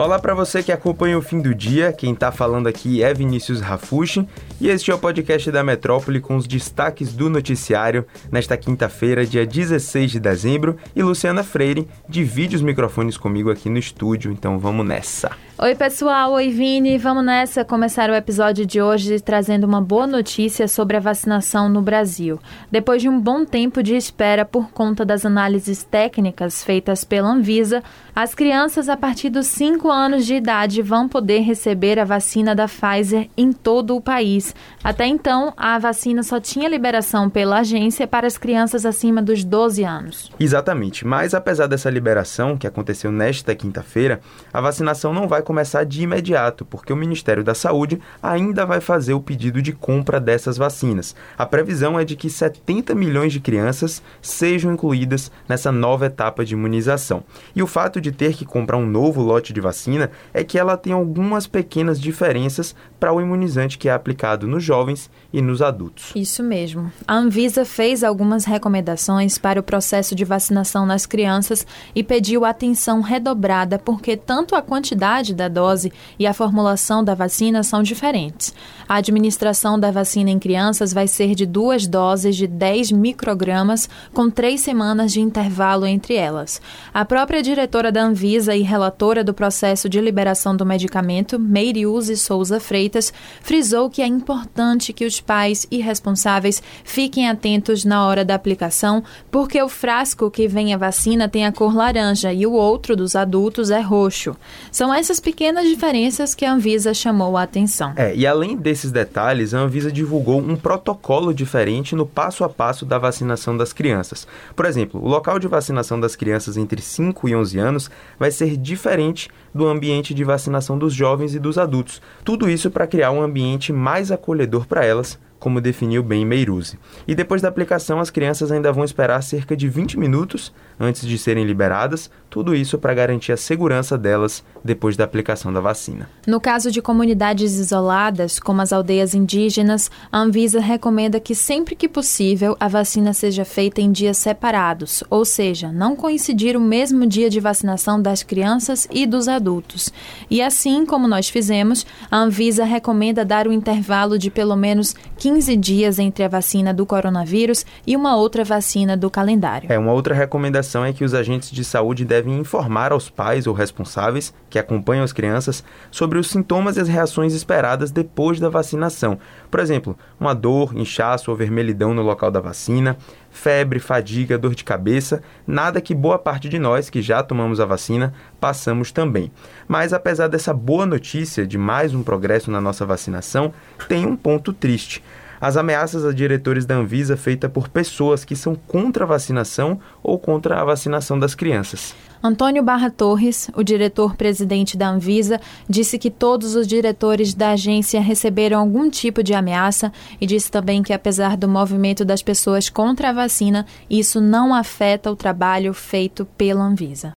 Olá para você que acompanha o fim do dia. Quem tá falando aqui é Vinícius Rafushi e este é o podcast da Metrópole com os destaques do noticiário nesta quinta-feira, dia 16 de dezembro, e Luciana Freire divide os microfones comigo aqui no estúdio, então vamos nessa. Oi, pessoal. Oi, Vini. Vamos nessa começar o episódio de hoje trazendo uma boa notícia sobre a vacinação no Brasil. Depois de um bom tempo de espera por conta das análises técnicas feitas pela Anvisa, as crianças a partir dos 5 anos de idade vão poder receber a vacina da Pfizer em todo o país. Até então, a vacina só tinha liberação pela agência para as crianças acima dos 12 anos. Exatamente. Mas apesar dessa liberação que aconteceu nesta quinta-feira, a vacinação não vai começar de imediato, porque o Ministério da Saúde ainda vai fazer o pedido de compra dessas vacinas. A previsão é de que 70 milhões de crianças sejam incluídas nessa nova etapa de imunização. E o fato de ter que comprar um novo lote de vacina é que ela tem algumas pequenas diferenças para o imunizante que é aplicado nos jovens e nos adultos. Isso mesmo. A Anvisa fez algumas recomendações para o processo de vacinação nas crianças e pediu atenção redobrada porque tanto a quantidade da dose e a formulação da vacina são diferentes. A administração da vacina em crianças vai ser de duas doses de 10 microgramas, com três semanas de intervalo entre elas. A própria diretora da Anvisa e relatora do processo de liberação do medicamento, Meiriuse Souza Freitas, frisou que é importante que os pais e responsáveis fiquem atentos na hora da aplicação, porque o frasco que vem a vacina tem a cor laranja e o outro dos adultos é roxo. São essas pequenas diferenças que a Anvisa chamou a atenção. É, e além desses detalhes, a Anvisa divulgou um protocolo diferente no passo a passo da vacinação das crianças. Por exemplo, o local de vacinação das crianças entre 5 e 11 anos vai ser diferente do ambiente de vacinação dos jovens e dos adultos. Tudo isso para criar um ambiente mais acolhedor para elas como definiu bem Meiruse. E depois da aplicação, as crianças ainda vão esperar cerca de 20 minutos antes de serem liberadas, tudo isso para garantir a segurança delas depois da aplicação da vacina. No caso de comunidades isoladas, como as aldeias indígenas, a Anvisa recomenda que sempre que possível a vacina seja feita em dias separados, ou seja, não coincidir o mesmo dia de vacinação das crianças e dos adultos. E assim como nós fizemos, a Anvisa recomenda dar um intervalo de pelo menos 15 dias entre a vacina do coronavírus e uma outra vacina do calendário. É, uma outra recomendação é que os agentes de saúde devem informar aos pais ou responsáveis que acompanham as crianças sobre os sintomas e as reações esperadas depois da vacinação. Por exemplo, uma dor, inchaço ou vermelhidão no local da vacina, febre, fadiga, dor de cabeça, nada que boa parte de nós que já tomamos a vacina passamos também. Mas apesar dessa boa notícia de mais um progresso na nossa vacinação, tem um ponto triste as ameaças a diretores da Anvisa feitas por pessoas que são contra a vacinação ou contra a vacinação das crianças. Antônio Barra Torres, o diretor-presidente da Anvisa, disse que todos os diretores da agência receberam algum tipo de ameaça e disse também que, apesar do movimento das pessoas contra a vacina, isso não afeta o trabalho feito pela Anvisa.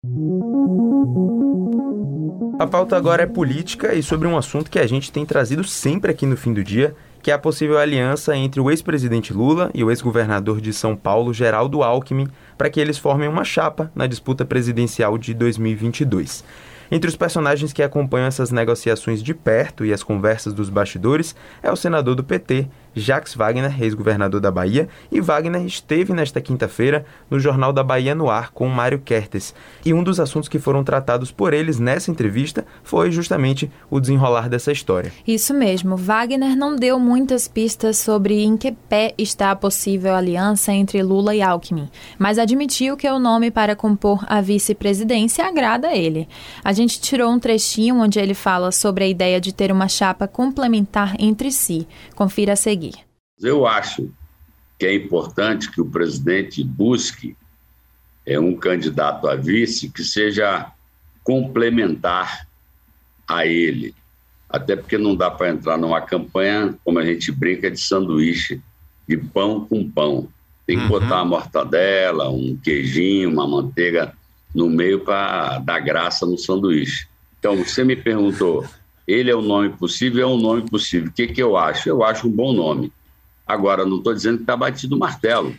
A pauta agora é política e sobre um assunto que a gente tem trazido sempre aqui no fim do dia, que é a possível aliança entre o ex-presidente Lula e o ex-governador de São Paulo, Geraldo Alckmin, para que eles formem uma chapa na disputa presidencial de 2022. Entre os personagens que acompanham essas negociações de perto e as conversas dos bastidores é o senador do PT, Jacques Wagner, ex-governador da Bahia, e Wagner esteve nesta quinta-feira no Jornal da Bahia no ar com Mário Kertes. E um dos assuntos que foram tratados por eles nessa entrevista foi justamente o desenrolar dessa história. Isso mesmo. Wagner não deu muitas pistas sobre em que pé está a possível aliança entre Lula e Alckmin, mas admitiu que o nome para compor a vice-presidência agrada a ele. A gente tirou um trechinho onde ele fala sobre a ideia de ter uma chapa complementar entre si. Confira a seguir. Eu acho que é importante que o presidente busque é, um candidato a vice que seja complementar a ele. Até porque não dá para entrar numa campanha, como a gente brinca, de sanduíche, de pão com pão. Tem que uhum. botar uma mortadela, um queijinho, uma manteiga no meio para dar graça no sanduíche. Então, você me perguntou, ele é o nome possível? É um nome possível. O que, que eu acho? Eu acho um bom nome. Agora, não estou dizendo que está batido o martelo.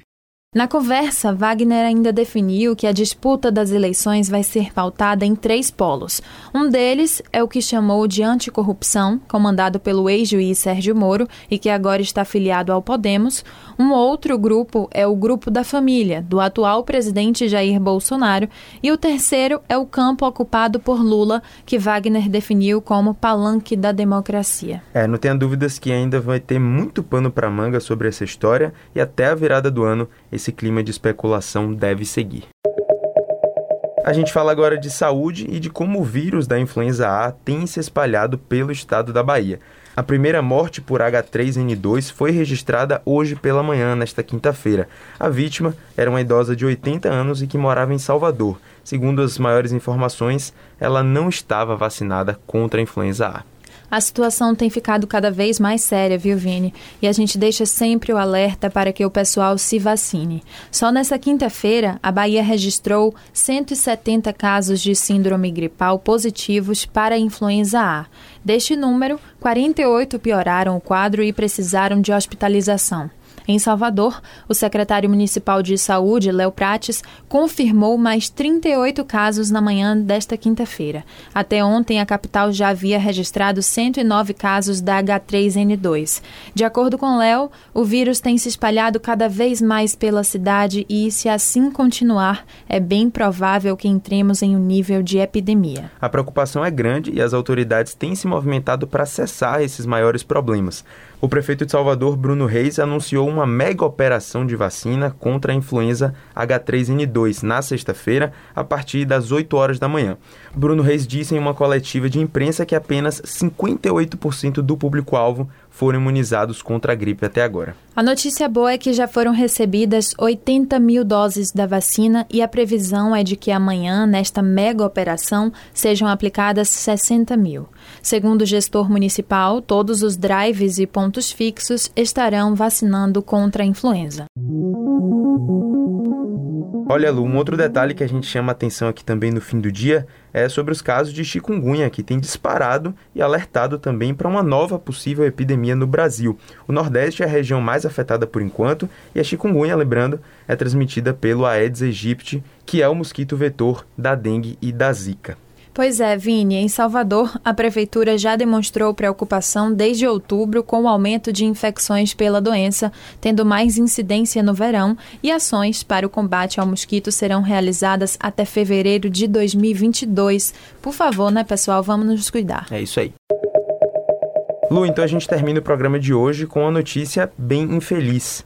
Na conversa, Wagner ainda definiu que a disputa das eleições vai ser pautada em três polos. Um deles é o que chamou de anticorrupção, comandado pelo ex-juiz Sérgio Moro e que agora está afiliado ao Podemos. Um outro grupo é o grupo da família, do atual presidente Jair Bolsonaro. E o terceiro é o campo ocupado por Lula, que Wagner definiu como palanque da democracia. É, não tenha dúvidas que ainda vai ter muito pano para manga sobre essa história e até a virada do ano clima de especulação deve seguir. A gente fala agora de saúde e de como o vírus da influenza A tem se espalhado pelo estado da Bahia. A primeira morte por H3N2 foi registrada hoje pela manhã, nesta quinta-feira. A vítima era uma idosa de 80 anos e que morava em Salvador. Segundo as maiores informações, ela não estava vacinada contra a influenza A. A situação tem ficado cada vez mais séria, viu, Vini? E a gente deixa sempre o alerta para que o pessoal se vacine. Só nessa quinta-feira, a Bahia registrou 170 casos de síndrome gripal positivos para influenza A. Deste número, 48 pioraram o quadro e precisaram de hospitalização. Em Salvador, o secretário municipal de saúde, Léo Prates, confirmou mais 38 casos na manhã desta quinta-feira. Até ontem, a capital já havia registrado 109 casos da H3N2. De acordo com Léo, o vírus tem se espalhado cada vez mais pela cidade e, se assim continuar, é bem provável que entremos em um nível de epidemia. A preocupação é grande e as autoridades têm se movimentado para cessar esses maiores problemas. O prefeito de Salvador, Bruno Reis, anunciou uma mega operação de vacina contra a influenza H3N2 na sexta-feira, a partir das 8 horas da manhã. Bruno Reis disse em uma coletiva de imprensa que apenas 58% do público-alvo foram imunizados contra a gripe até agora. A notícia boa é que já foram recebidas 80 mil doses da vacina e a previsão é de que amanhã, nesta mega operação, sejam aplicadas 60 mil. Segundo o gestor municipal, todos os drives e pontos fixos estarão vacinando contra a influenza. Olha, Lu, um outro detalhe que a gente chama atenção aqui também no fim do dia é sobre os casos de chikungunya, que tem disparado e alertado também para uma nova possível epidemia no Brasil. O Nordeste é a região mais afetada por enquanto e a chikungunya, lembrando, é transmitida pelo Aedes aegypti, que é o mosquito vetor da dengue e da zika. Pois é, Vini, em Salvador, a prefeitura já demonstrou preocupação desde outubro com o aumento de infecções pela doença, tendo mais incidência no verão, e ações para o combate ao mosquito serão realizadas até fevereiro de 2022. Por favor, né, pessoal, vamos nos cuidar. É isso aí. Lu, então a gente termina o programa de hoje com uma notícia bem infeliz.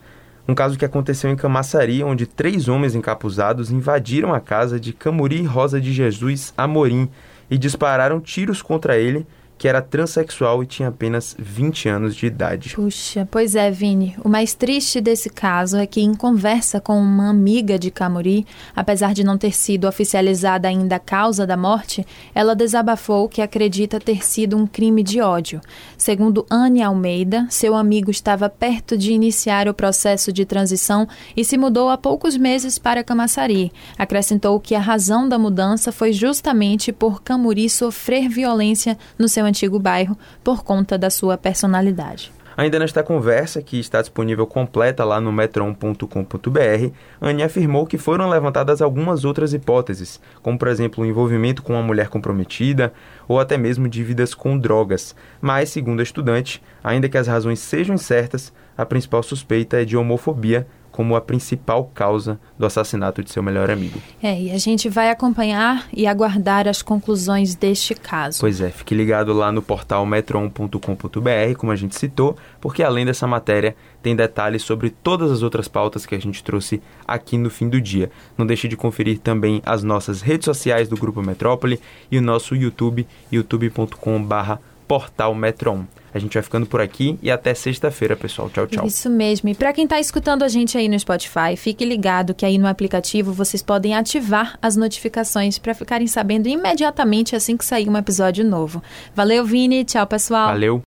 Um caso que aconteceu em Camaçari, onde três homens encapuzados invadiram a casa de Camuri Rosa de Jesus Amorim e dispararam tiros contra ele que era transexual e tinha apenas 20 anos de idade. Puxa, pois é, Vini. O mais triste desse caso é que, em conversa com uma amiga de Camuri, apesar de não ter sido oficializada ainda a causa da morte, ela desabafou que acredita ter sido um crime de ódio. Segundo Anne Almeida, seu amigo estava perto de iniciar o processo de transição e se mudou há poucos meses para Camaçari. Acrescentou que a razão da mudança foi justamente por Camuri sofrer violência no seu antigo bairro por conta da sua personalidade. Ainda nesta conversa, que está disponível completa lá no metron.com.br, Anne afirmou que foram levantadas algumas outras hipóteses, como por exemplo o envolvimento com uma mulher comprometida ou até mesmo dívidas com drogas. Mas, segundo a estudante, ainda que as razões sejam incertas, a principal suspeita é de homofobia como a principal causa do assassinato de seu melhor amigo. É, e a gente vai acompanhar e aguardar as conclusões deste caso. Pois é, fique ligado lá no portal metron.com.br, como a gente citou, porque além dessa matéria tem detalhes sobre todas as outras pautas que a gente trouxe aqui no fim do dia. Não deixe de conferir também as nossas redes sociais do Grupo Metrópole e o nosso YouTube, youtube.com/portal Metron. A gente vai ficando por aqui e até sexta-feira, pessoal. Tchau, tchau. Isso mesmo. E para quem está escutando a gente aí no Spotify, fique ligado que aí no aplicativo vocês podem ativar as notificações para ficarem sabendo imediatamente assim que sair um episódio novo. Valeu, Vini. Tchau, pessoal. Valeu.